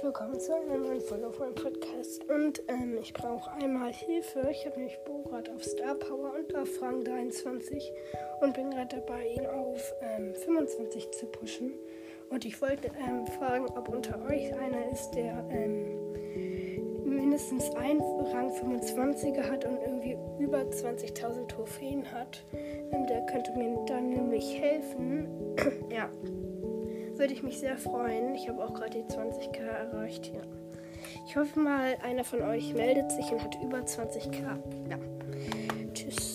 willkommen zu einer neuen Folge auf meinem Podcast. Und ähm, ich brauche einmal Hilfe. Ich habe nämlich Bo gerade auf Star Power und auf Rang 23 und bin gerade dabei, ihn auf ähm, 25 zu pushen. Und ich wollte ähm, fragen, ob unter euch einer ist, der ähm, mindestens einen Rang 25er hat und irgendwie über 20.000 Trophäen hat. Ähm, der könnte mir dann nämlich helfen. ja würde ich mich sehr freuen. Ich habe auch gerade die 20k erreicht. Ja. Ich hoffe mal, einer von euch meldet sich und hat über 20k. Ja. Tschüss.